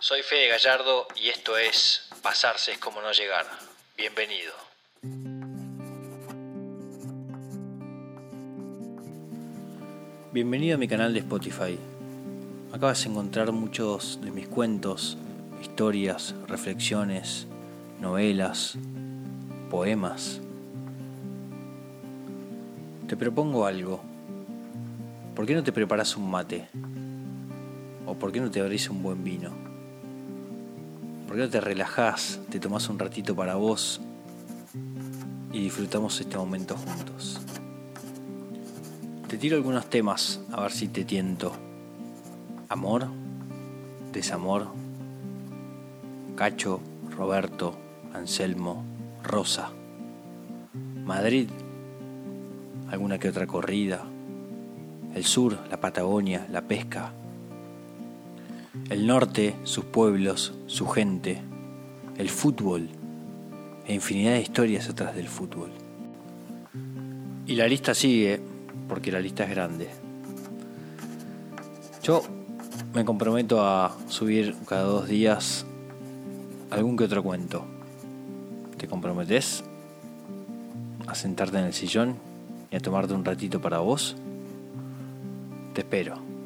Soy Fede Gallardo y esto es Pasarse es como no llegar. Bienvenido. Bienvenido a mi canal de Spotify. Acabas de encontrar muchos de mis cuentos, historias, reflexiones, novelas, poemas. Te propongo algo. ¿Por qué no te preparas un mate? ¿O por qué no te abrís un buen vino? ¿Por qué no te relajás, te tomás un ratito para vos y disfrutamos este momento juntos? Te tiro algunos temas a ver si te tiento. Amor, desamor, Cacho, Roberto, Anselmo, Rosa. Madrid, alguna que otra corrida. El sur, la Patagonia, la pesca. El norte, sus pueblos, su gente. El fútbol e infinidad de historias atrás del fútbol. Y la lista sigue, porque la lista es grande. Yo me comprometo a subir cada dos días algún que otro cuento. ¿Te comprometes a sentarte en el sillón y a tomarte un ratito para vos? Te espero.